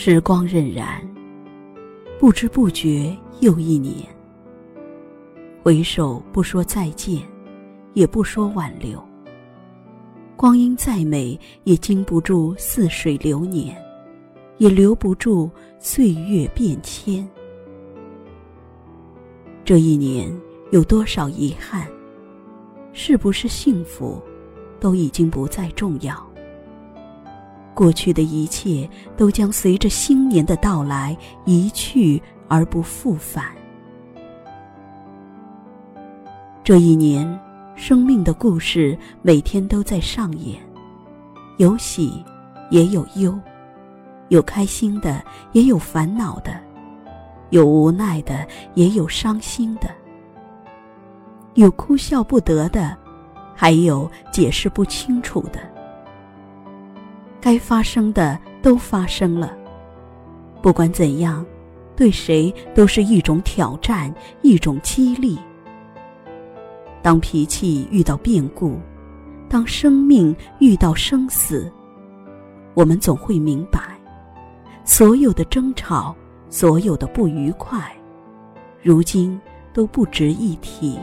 时光荏苒，不知不觉又一年。回首不说再见，也不说挽留。光阴再美，也经不住似水流年，也留不住岁月变迁。这一年有多少遗憾？是不是幸福，都已经不再重要。过去的一切都将随着新年的到来一去而不复返。这一年，生命的故事每天都在上演，有喜，也有忧，有开心的，也有烦恼的，有无奈的，也有伤心的，有哭笑不得的，还有解释不清楚的。该发生的都发生了，不管怎样，对谁都是一种挑战，一种激励。当脾气遇到变故，当生命遇到生死，我们总会明白，所有的争吵，所有的不愉快，如今都不值一提。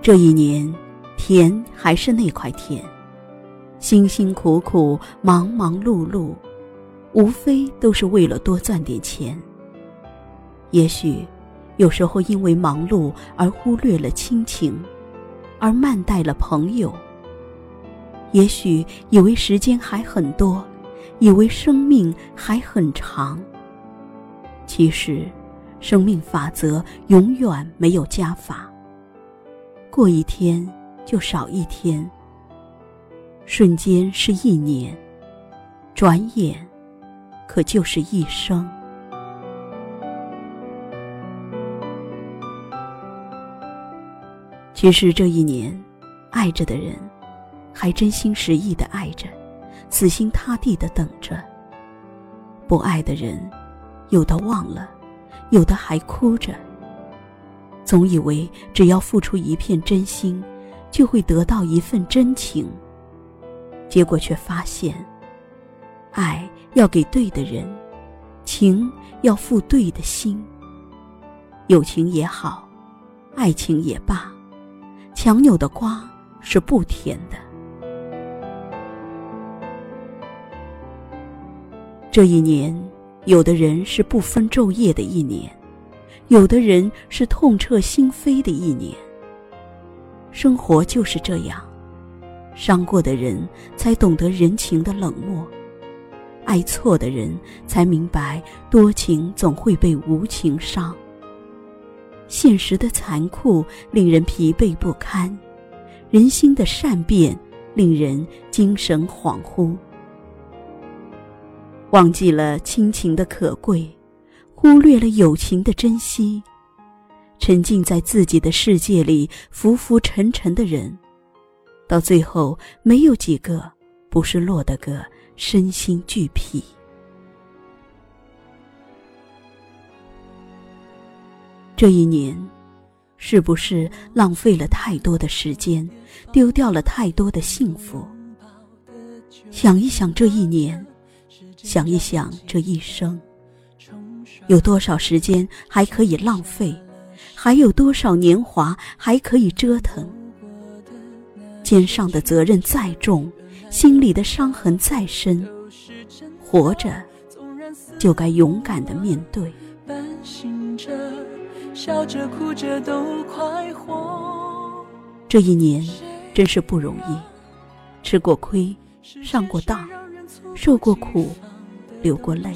这一年。甜还是那块甜，辛辛苦苦、忙忙碌碌，无非都是为了多赚点钱。也许，有时候因为忙碌而忽略了亲情，而慢待了朋友。也许以为时间还很多，以为生命还很长。其实，生命法则永远没有加法。过一天。就少一天。瞬间是一年，转眼可就是一生。其实这一年，爱着的人，还真心实意的爱着，死心塌地的等着；不爱的人，有的忘了，有的还哭着。总以为只要付出一片真心。就会得到一份真情，结果却发现，爱要给对的人，情要付对的心。友情也好，爱情也罢，强扭的瓜是不甜的。这一年，有的人是不分昼夜的一年，有的人是痛彻心扉的一年。生活就是这样，伤过的人才懂得人情的冷漠，爱错的人才明白多情总会被无情伤。现实的残酷令人疲惫不堪，人心的善变令人精神恍惚。忘记了亲情的可贵，忽略了友情的珍惜。沉浸在自己的世界里，浮浮沉沉的人，到最后没有几个不是落得个身心俱疲。这一年，是不是浪费了太多的时间，丢掉了太多的幸福？想一想这一年，想一想这一生，有多少时间还可以浪费？还有多少年华还可以折腾？肩上的责任再重，心里的伤痕再深，活着就该勇敢的面对。这一年真是不容易，吃过亏，上过当，受过苦，流过泪，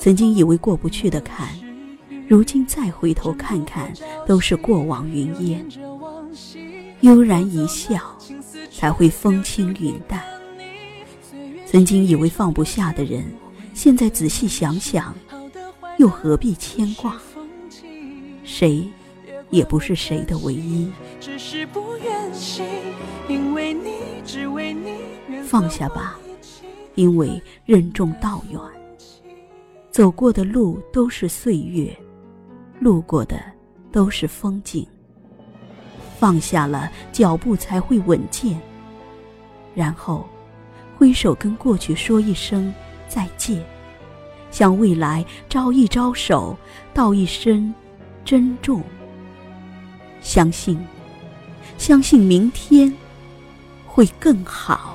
曾经以为过不去的坎。如今再回头看看，都是过往云烟。悠然一笑，才会风轻云淡。曾经以为放不下的人，现在仔细想想，又何必牵挂？谁，也不是谁的唯一。放下吧，因为任重道远。走过的路都是岁月。路过的都是风景，放下了脚步才会稳健，然后挥手跟过去说一声再见，向未来招一招手，道一声珍重。相信，相信明天会更好。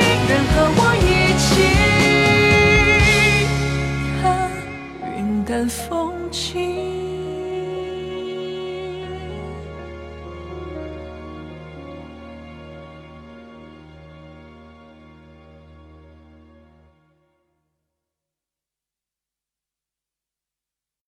看风景。